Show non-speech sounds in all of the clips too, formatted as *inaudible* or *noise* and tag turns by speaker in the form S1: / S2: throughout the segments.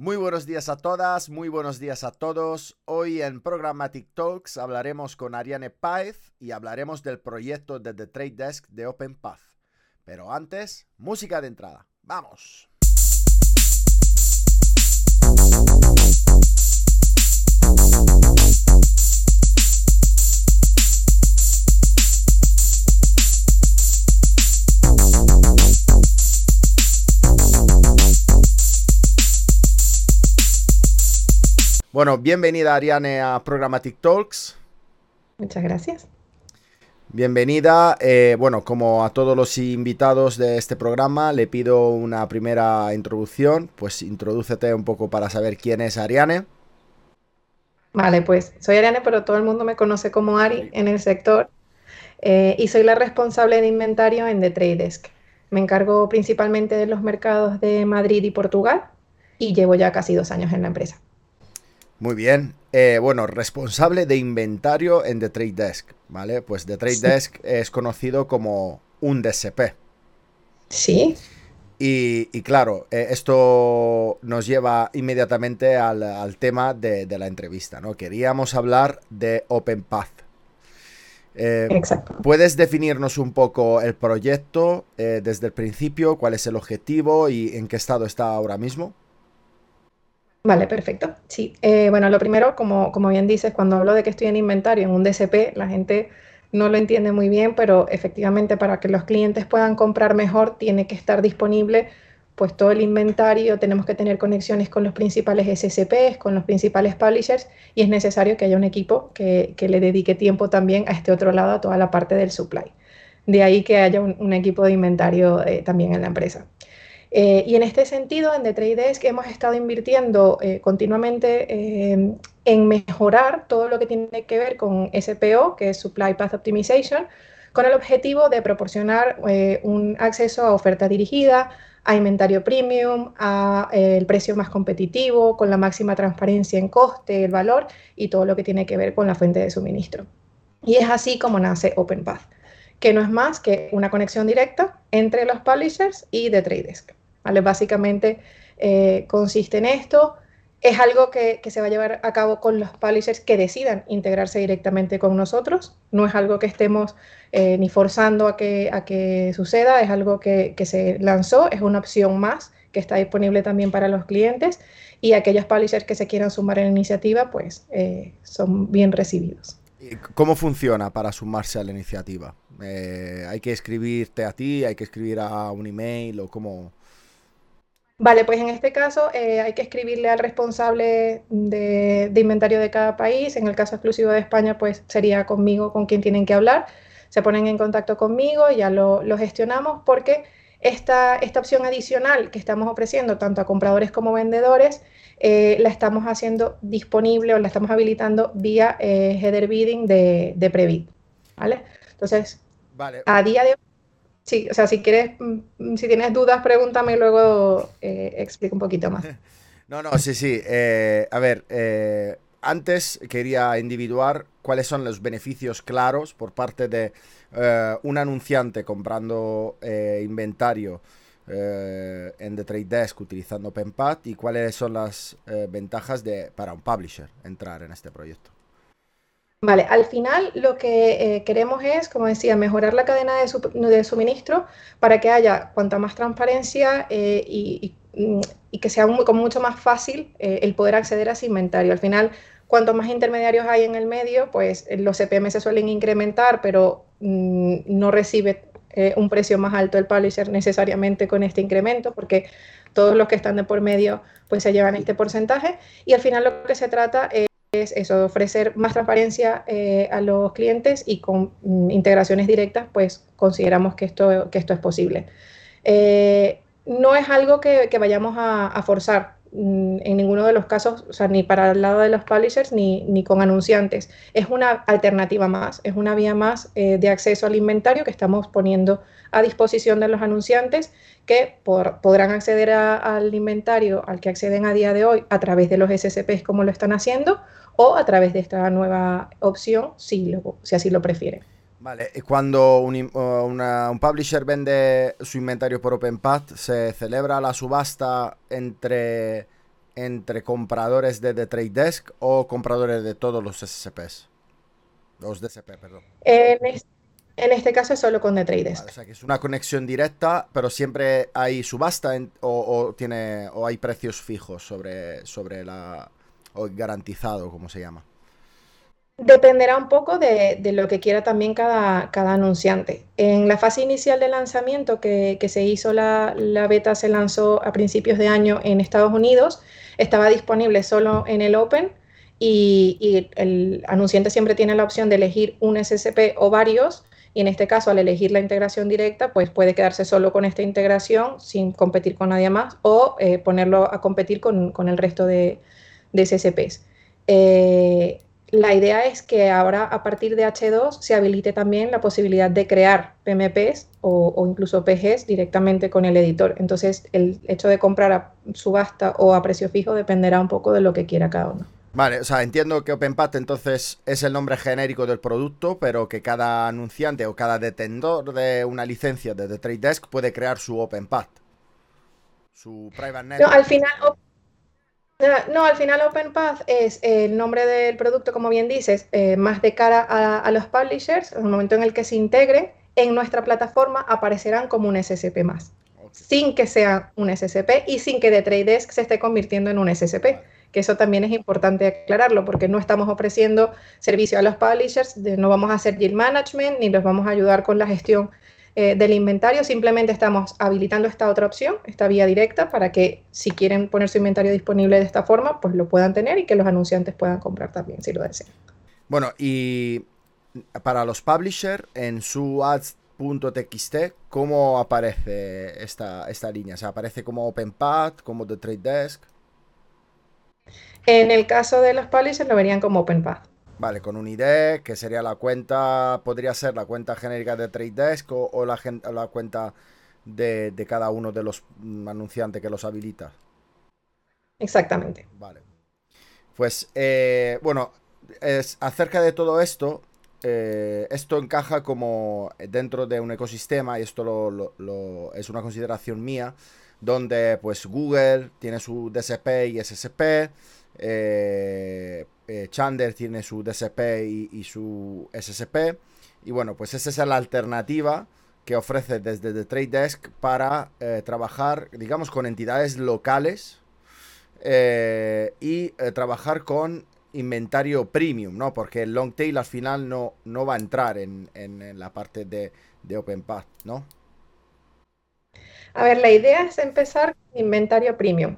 S1: Muy buenos días a todas, muy buenos días a todos. Hoy en Programmatic Talks hablaremos con Ariane Paez y hablaremos del proyecto de The Trade Desk de OpenPath. Pero antes, música de entrada. ¡Vamos! Bueno, bienvenida Ariane a Programmatic Talks.
S2: Muchas gracias.
S1: Bienvenida. Eh, bueno, como a todos los invitados de este programa, le pido una primera introducción. Pues introdúcete un poco para saber quién es Ariane.
S2: Vale, pues soy Ariane, pero todo el mundo me conoce como Ari en el sector. Eh, y soy la responsable de inventario en The Trade Desk. Me encargo principalmente de los mercados de Madrid y Portugal y llevo ya casi dos años en la empresa.
S1: Muy bien. Eh, bueno, responsable de inventario en The Trade Desk, ¿vale? Pues The Trade Desk es conocido como un DSP.
S2: Sí.
S1: Y, claro, eh, esto nos lleva inmediatamente al, tema de, la entrevista, ¿no? Queríamos hablar de OpenPath.
S2: Eh, Exacto.
S1: ¿Puedes definirnos un poco el proyecto desde el principio? ¿Cuál es el objetivo y en qué estado está ahora mismo?
S2: Vale, perfecto. Sí, eh, bueno, lo primero, como, como bien dices, cuando hablo de que estoy en inventario en un DCP, la gente no lo entiende muy bien, pero efectivamente para que los clientes puedan comprar mejor, tiene que estar disponible pues todo el inventario, tenemos que tener conexiones con los principales SSPs, con los principales publishers, y es necesario que haya un equipo que, le dedique tiempo también a este otro lado, a toda la parte del supply. De ahí que haya un, equipo de inventario eh, también en la empresa. Eh, y en este sentido, en The Trade Desk hemos estado invirtiendo eh, continuamente eh, en mejorar todo lo que tiene que ver con SPO, que es Supply Path Optimization, con el objetivo de proporcionar un acceso a oferta dirigida, a inventario premium, a el precio más competitivo, con la máxima transparencia en coste, el valor y todo lo que tiene que ver con la fuente de suministro. Y es así como nace OpenPath, que no es más que una conexión directa entre los publishers y The Trade Desk. Básicamente eh, consiste en esto. Es algo que, se va a llevar a cabo con los publishers que decidan integrarse directamente con nosotros. No es algo que estemos eh, ni forzando a que, a que suceda, es algo que, se lanzó, es una opción más que está disponible también para los clientes y aquellos publishers que se quieran sumar en la iniciativa, pues eh, son bien recibidos.
S1: ¿Cómo funciona para sumarse a la iniciativa? ¿Hay que escribirte a ti? ¿Hay que escribir a un email? ¿O cómo,
S2: Vale, pues en este caso eh, hay que escribirle al responsable de, inventario de cada país. En el caso exclusivo de España, pues sería conmigo con quien tienen que hablar. Se ponen en contacto conmigo, ya lo, gestionamos porque esta, esta, opción adicional que estamos ofreciendo tanto a compradores como vendedores, eh, la estamos haciendo disponible o la estamos habilitando vía eh, header bidding de, de Previt. ¿Vale? Entonces, a día de hoy Sí, o sea, si quieres, mm, si tienes dudas, pregúntame y luego eh, explico un poquito más. *laughs*
S1: No, no, sí, sí. Eh, a ver, eh, antes quería individuar cuáles son los beneficios claros por parte de un anunciante comprando inventario en The Trade Desk utilizando PenPad y cuáles son las ventajas de, para un publisher entrar en este proyecto.
S2: Vale, al final lo que eh, queremos es, como decía, mejorar la cadena de, suministro para que haya cuanta más transparencia eh, y, que sea como mucho más fácil eh, el poder acceder a ese inventario. Al final, cuanto más intermediarios hay en el medio, pues los CPM se suelen incrementar, pero mm, no recibe un precio más alto el publisher necesariamente con este incremento, porque todos los que están de por medio pues se llevan este porcentaje y al final lo que se trata es es eso, ofrecer más transparencia eh, a los clientes y con mm, integraciones directas, pues consideramos que esto, que esto es posible. Eh, no es algo que, vayamos a, forzar mm, en ninguno de los casos, o sea, ni para el lado de los publishers ni, ni con anunciantes. Es una alternativa más, es una vía más eh, de acceso al inventario que estamos poniendo a disposición de los anunciantes que podrán acceder al inventario al que acceden a día de hoy a través de los SCPs como lo están haciendo o a través de esta nueva opción si, si así lo prefieren.
S1: Vale, cuando un, un, publisher vende su inventario por OpenPath, ¿se celebra la subasta entre, entre compradores de The Trade Desk o compradores de todos los SSPs. Los DSP, perdón.
S2: En, este caso es solo con The Trade Desk.
S1: o sea que es una conexión directa, pero siempre hay subasta o, tiene, o hay precios fijos sobre, sobre la. o garantizado, como se llama.
S2: Dependerá un poco de, lo que quiera también cada, cada, anunciante. En la fase inicial de lanzamiento que, se hizo, la, beta se lanzó a principios de año en Estados Unidos, estaba disponible solo en el Open y, el anunciante siempre tiene la opción de elegir un SSP o varios y en este caso al elegir la integración directa pues puede quedarse solo con esta integración sin competir con nadie más o eh, ponerlo a competir con, el resto de, de. Eh, la idea es que ahora a partir de H2 se habilite también la posibilidad de crear PMPs o, incluso PGs directamente con el editor. Entonces el hecho de comprar a subasta o a precio fijo dependerá un poco de lo que quiera cada uno.
S1: Vale, o sea, entiendo que OpenPath entonces es el nombre genérico del producto, pero que cada anunciante o cada detentor de una licencia de The Trade Desk puede crear su OpenPath. Su private network.
S2: No, al final no, al final OpenPath es el nombre del producto, como bien dices, eh, más de cara a, los publishers. En el momento en el que se integre en nuestra plataforma, aparecerán como un SSP más, sin que sea un SSP y sin que The Trade Desk se esté convirtiendo en un SSP. Que eso también es importante aclararlo, porque no estamos ofreciendo servicio a los publishers, no vamos a hacer yield management ni los vamos a ayudar con la gestión eh, del inventario, simplemente estamos habilitando esta otra opción, esta vía directa, para que si quieren poner su inventario disponible de esta forma, pues lo puedan tener y que los anunciantes puedan comprar también si lo desean.
S1: Bueno, y para los publishers, en su ads.txt, ¿cómo aparece esta, esta línea? ¿Se aparece como OpenPath, como The Trade Desk?
S2: En el caso de los publishers lo verían como OpenPath.
S1: Vale, con un ID, que sería la cuenta, podría ser la cuenta genérica de Trade Desk o, la, la, cuenta de, cada uno de los anunciantes que los habilita.
S2: Exactamente.
S1: Vale. Pues, eh, bueno, es, acerca de todo esto, eh, esto encaja como dentro de un ecosistema, y esto lo, es una consideración mía, donde pues Google tiene su DSP y SSP, eh, eh, Chander tiene su DSP y, su SSP. Y bueno, pues esa es la alternativa que ofrece desde The Trade Desk para eh, trabajar, digamos, con entidades locales eh, y trabajar con inventario premium, ¿no? Porque el long tail al final no, no va a entrar en, la parte de, de OpenPath, ¿no?
S2: A ver, la idea es empezar con inventario premium,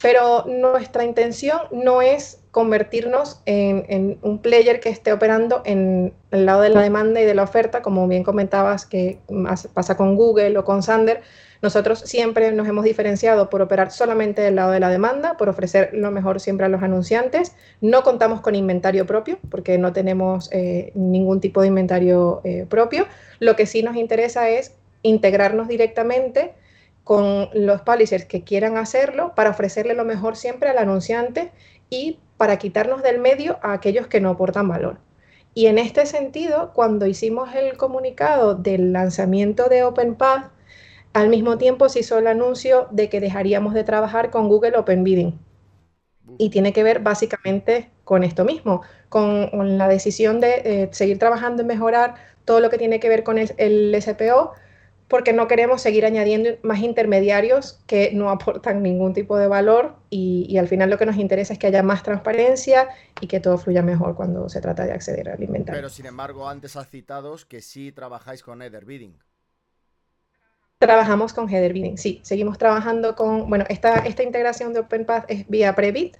S2: pero nuestra intención no es convertirnos en, un player que esté operando en el lado de la demanda y de la oferta, como bien comentabas que pasa con Google o con Sander. Nosotros siempre nos hemos diferenciado por operar solamente del lado de la demanda, por ofrecer lo mejor siempre a los anunciantes. No contamos con inventario propio, porque no tenemos eh, ningún tipo de inventario eh, propio. Lo que sí nos interesa es integrarnos directamente con los publishers que quieran hacerlo para ofrecerle lo mejor siempre al anunciante y para quitarnos del medio a aquellos que no aportan valor. Y en este sentido, cuando hicimos el comunicado del lanzamiento de OpenPath, al mismo tiempo se hizo el anuncio de que dejaríamos de trabajar con Google Open Bidding. Y tiene que ver básicamente con esto mismo, con, la decisión de eh, seguir trabajando en mejorar todo lo que tiene que ver con el SPO, porque no queremos seguir añadiendo más intermediarios que no aportan ningún tipo de valor y, al final lo que nos interesa es que haya más transparencia y que todo fluya mejor cuando se trata de acceder al inventario.
S1: Pero sin embargo, antes has citado que sí trabajáis con Header Bidding.
S2: Trabajamos con Header Bidding, sí. Seguimos trabajando con, bueno, esta, esta integración de OpenPath es vía Prebid,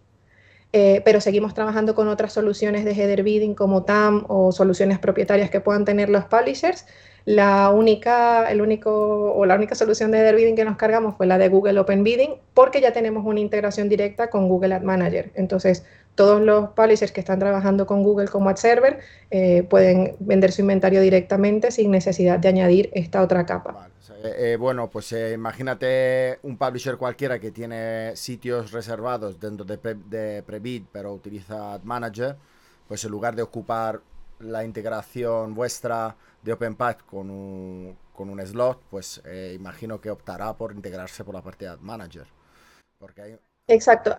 S2: eh, pero seguimos trabajando con otras soluciones de header bidding como TAM o soluciones propietarias que puedan tener los publishers la única, el único, o la única solución de bidding que nos cargamos fue la de Google Open Bidding, porque ya tenemos una integración directa con Google Ad Manager. Entonces, todos los publishers que están trabajando con Google como Ad Server eh, pueden vender su inventario directamente sin necesidad de añadir esta otra capa.
S1: Eh, eh, bueno, pues imagínate un publisher cualquiera que tiene sitios reservados dentro de, de Prebid, pero utiliza Ad Manager, pues en lugar de ocupar la integración vuestra de OpenPath con un, con un slot, pues eh, imagino que optará por integrarse por la parte de Manager. Porque
S2: Exacto.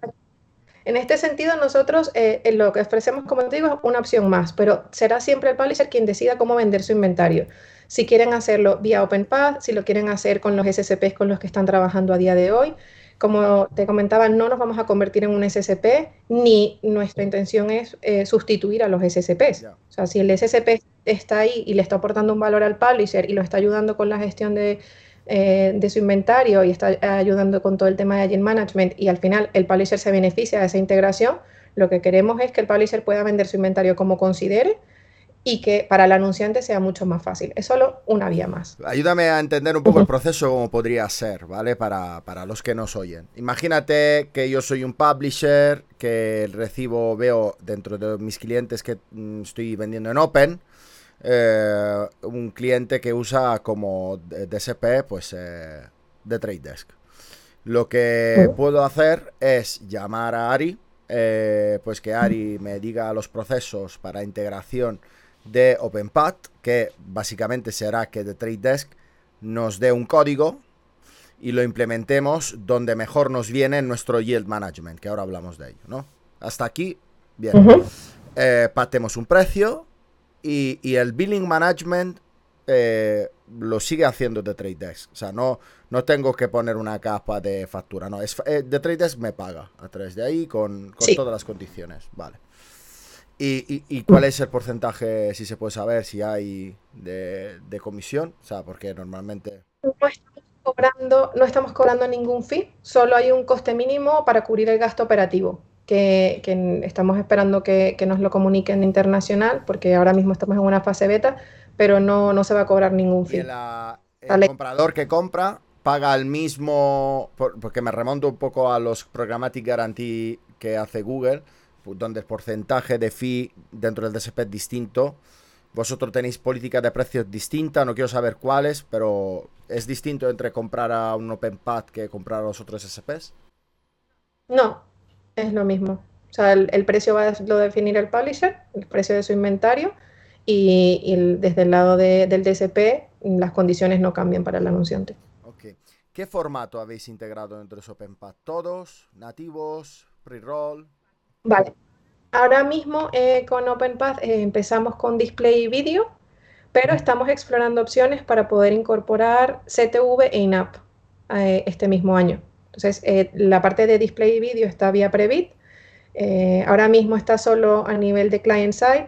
S2: En este sentido, nosotros eh, lo que ofrecemos, como te digo, es una opción más, pero será siempre el publisher quien decida cómo vender su inventario. Si quieren hacerlo vía OpenPath, si lo quieren hacer con los SCPs con los que están trabajando a día de hoy, como te comentaba, no nos vamos a convertir en un SCP, ni nuestra intención es eh, sustituir a los SCPs. O sea, si el SCP está ahí y le está aportando un valor al publisher y lo está ayudando con la gestión de, eh, de su inventario y está ayudando con todo el tema de agent management y al final el publisher se beneficia de esa integración, lo que queremos es que el publisher pueda vender su inventario como considere y que para el anunciante sea mucho más fácil. Es solo una vía más.
S1: Ayúdame a entender un poco el *laughs* proceso como podría ser, ¿vale? Para, los que nos oyen. Imagínate que yo soy un publisher, que recibo, veo dentro de mis clientes que mm, estoy vendiendo en Open, eh, un cliente que usa como DSP, pues, eh, de Trade Desk. Lo que puedo hacer es llamar a Ari, eh, pues que Ari me diga los procesos para integración de OpenPath, que básicamente será que The Trade Desk nos dé un código y lo implementemos donde mejor nos viene en nuestro yield management, que ahora hablamos de ello, ¿no? Hasta aquí, bien. Eh, patemos un precio y, el billing management eh, lo sigue haciendo The Trade Desk. O sea, no, no tengo que poner una capa de factura, no. Es, eh, The Trade Desk me paga a través de ahí con, todas las condiciones, vale. ¿Y, cuál es el porcentaje, si se puede saber, si hay de, comisión? O sea, porque normalmente...
S2: No estamos, cobrando, no estamos cobrando ningún fee, solo hay un coste mínimo para cubrir el gasto operativo, que, estamos esperando que, nos lo comuniquen internacional, porque ahora mismo estamos en una fase beta, pero no, no se va a cobrar ningún fee.
S1: el comprador que compra paga el mismo, porque me remonto un poco a los Programmatic Guarantee que hace Google, donde el porcentaje de fee dentro del DSP es distinto. Vosotros tenéis política de precios distinta, no quiero saber cuáles, pero ¿es distinto entre comprar a un OpenPath que comprar a los otros SPs?
S2: No, es lo mismo. O sea, el, precio va a lo definir el publisher, el precio de su inventario, y, desde el lado del DSP las condiciones no cambian para el anunciante.
S1: Ok. ¿Qué formato habéis integrado dentro de OpenPath? ¿Todos? ¿Nativos? ¿Pre-roll?
S2: Vale. Ahora mismo eh, con OpenPath eh, empezamos con display y vídeo, pero estamos explorando opciones para poder incorporar CTV e in-app eh, este mismo año. Entonces, la parte de display y vídeo está vía Previt. ahora mismo está solo a nivel de client-side.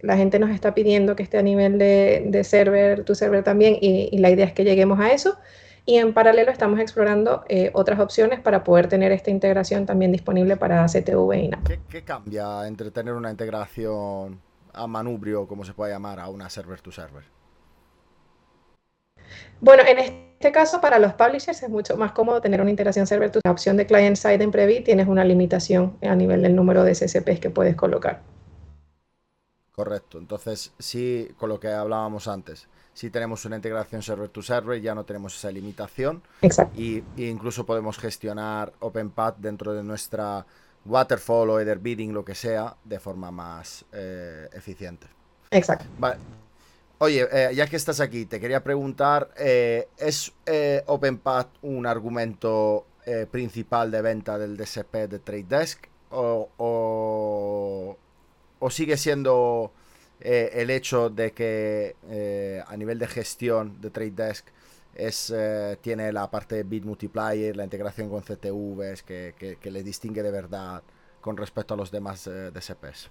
S2: La gente nos está pidiendo que esté a nivel de, server, tu server también, y la idea es que lleguemos a eso. Y en paralelo estamos explorando eh, otras opciones para poder tener esta integración también disponible para CTV y NAP.
S1: ¿Qué, cambia entre tener una integración a manubrio, como se puede llamar, a una server-to-server?
S2: Bueno, en este caso para los publishers es mucho más cómodo tener una integración server to La opción de client-side en Previ tienes una limitación a nivel del número de SSPs que puedes colocar.
S1: Correcto. Entonces, sí, con lo que hablábamos antes, si tenemos una integración server to server, ya no tenemos esa limitación.
S2: Exacto.
S1: Y, incluso podemos gestionar OpenPath dentro de nuestra waterfall o Ether bidding, lo que sea, de forma más eh, eficiente.
S2: Exacto.
S1: Vale. Oye, eh, ya que estás aquí, te quería preguntar, eh, ¿es OpenPath un argumento principal de venta del DSP de Trade Desk? o, o sigue siendo eh, el hecho de que eh, a nivel de gestión de Trade Desk es, eh, tiene la parte de bit multiplier, la integración con CTVs que, que, le distingue de verdad con respecto a los demás DSPs.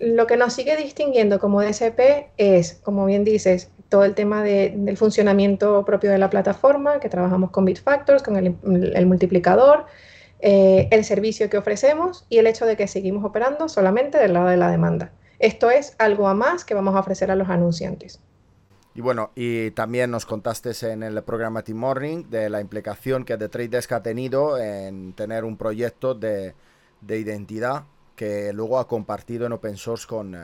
S2: lo que nos sigue distinguiendo como DSP es, como bien dices, todo el tema del funcionamiento propio de la plataforma, que trabajamos con Bitfactors, con el multiplicador, el servicio que ofrecemos y el hecho de que seguimos operando solamente del lado de la demanda. Esto es algo a más que vamos a ofrecer a los anunciantes.
S1: Y bueno, y también nos contaste en el programa Team Morning de la implicación que The Trade Desk ha tenido en tener un proyecto de, identidad que luego ha compartido en open source con, eh,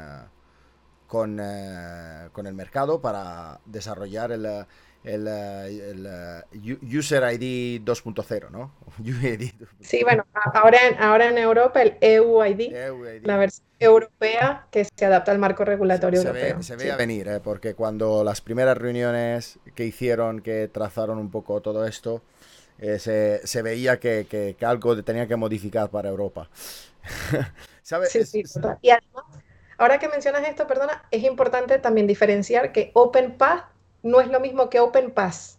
S1: con, eh, con el mercado para desarrollar el, el, el, User ID 2.0, ¿no? *laughs*
S2: sí, bueno, ahora en, ahora en Europa el EUID, la versión europea que se adapta al marco regulatorio europeo.
S1: se veía venir, ¿eh? porque cuando las primeras reuniones que hicieron, que trazaron un poco todo esto, eh, se, veía que, algo tenía que modificar para Europa. *laughs*
S2: ¿Sabes? Sí, sí, Y además, ahora que mencionas esto, perdona, es importante también diferenciar que OpenPath no es lo mismo que OpenPass.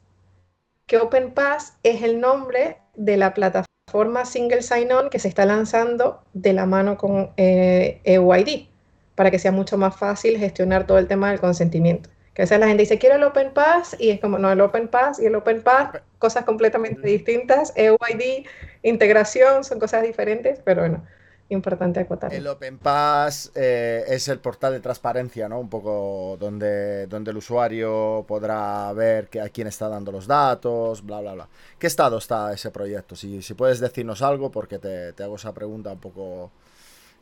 S2: Que OpenPass es el nombre de la plataforma Single Sign-On que se está lanzando de la mano con eh, EUID para que sea mucho más fácil gestionar todo el tema del consentimiento. Que a veces la gente dice, quiero el Open Pass, y es como, no, el Open Pass y el Open Pass, cosas completamente distintas. EUID, integración, son cosas diferentes, pero bueno, importante acotar.
S1: El Open Pass eh, es el portal de transparencia, ¿no? Un poco donde, donde el usuario podrá ver que, a quién está dando los datos, bla, bla, bla. ¿Qué estado está ese proyecto? Si, si puedes decirnos algo, porque te, te hago esa pregunta un poco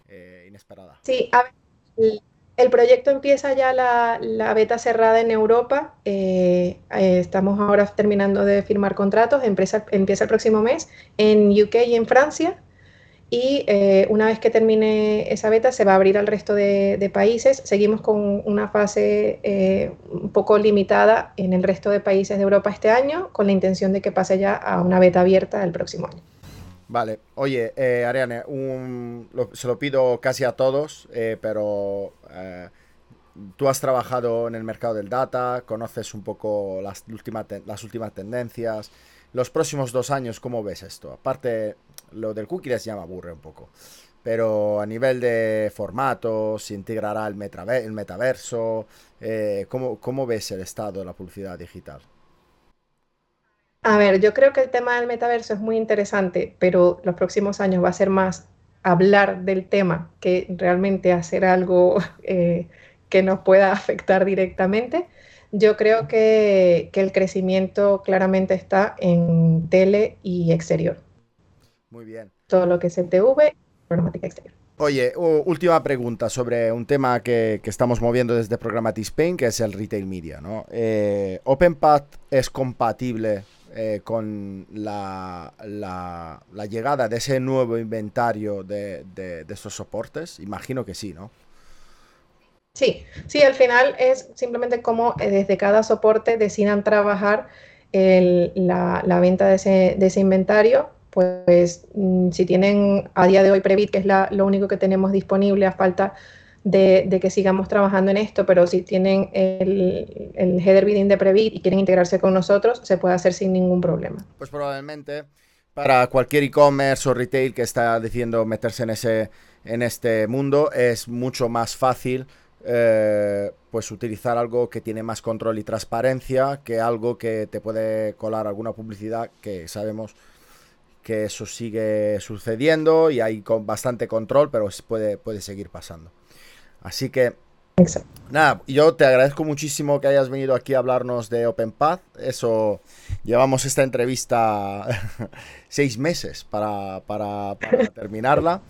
S1: eh, inesperada.
S2: Sí, a ver el proyecto empieza ya la, beta cerrada en Europa. Eh, estamos ahora terminando de firmar contratos. Empieza, empieza el próximo mes en UK y en Francia. Y eh, una vez que termine esa beta, se va a abrir al resto de, países. Seguimos con una fase un poco limitada en el resto de países de Europa este año, con la intención de que pase ya a una beta abierta el próximo año.
S1: Vale, oye, eh, Ariane, se lo pido casi a todos, eh, pero eh, tú has trabajado en el mercado del data, conoces un poco las, las últimas tendencias. Los próximos dos años, ¿cómo ves esto? Aparte, lo del cookie les llama aburre un poco. Pero a nivel de formatos, se integrará el, el metaverso. ¿cómo, ¿Cómo ves el estado de la publicidad digital?
S2: A ver, yo creo que el tema del metaverso es muy interesante, pero los próximos años va a ser más hablar del tema que realmente hacer algo *laughs* eh, que nos pueda afectar directamente. Yo creo que, el crecimiento claramente está en tele y exterior.
S1: Muy bien.
S2: Todo lo que es el TV, programática exterior.
S1: Oye, última pregunta sobre un tema que, estamos moviendo desde Programmatic Spain, que es el retail media. ¿no? Eh, ¿OpenPath es compatible eh, con la, la, llegada de ese nuevo inventario de, de, estos soportes? Imagino que sí, ¿no?
S2: Sí, sí, al final es simplemente como eh, desde cada soporte decidan trabajar la, la, venta de ese, de ese inventario pues mm, si tienen a día de hoy Previt, que es la, lo único que tenemos disponible a falta de, que sigamos trabajando en esto, pero si tienen el, header bidding de Previt y quieren integrarse con nosotros, se puede hacer sin ningún problema.
S1: Pues probablemente para cualquier e-commerce o retail que está decidiendo meterse en, ese, en este mundo, es mucho más fácil eh, pues utilizar algo que tiene más control y transparencia que algo que te puede colar alguna publicidad que sabemos que eso sigue sucediendo y hay con bastante control, pero puede, puede seguir pasando. Así que, nada, yo te agradezco muchísimo que hayas venido aquí a hablarnos de OpenPath. Eso, llevamos esta entrevista *laughs* seis meses para, *laughs* terminarla.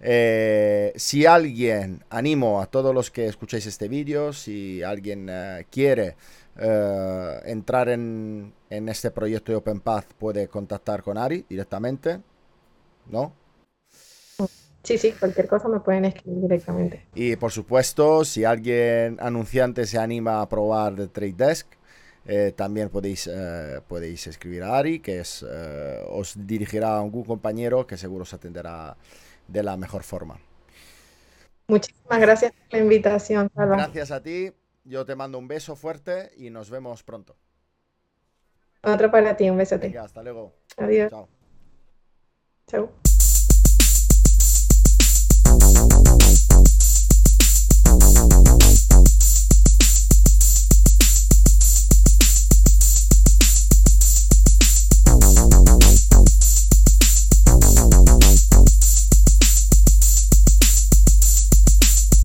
S1: Eh, si alguien, animo a todos los que escucháis este vídeo, si alguien eh, quiere eh, entrar en, en, este proyecto de OpenPath, puede contactar con Ari directamente, ¿no?
S2: Sí, sí, cualquier cosa me pueden escribir directamente.
S1: Y por supuesto, si alguien anunciante se anima a probar de Trade Desk, eh, también podéis, eh, podéis escribir a Ari, que es, eh, os dirigirá a algún compañero que seguro os atenderá de la mejor forma.
S2: Muchísimas gracias por la invitación,
S1: Salva. Gracias a ti, yo te mando un beso fuerte y nos vemos pronto.
S2: Otro para ti, un besote.
S1: hasta luego.
S2: Adiós. Chao. Chao.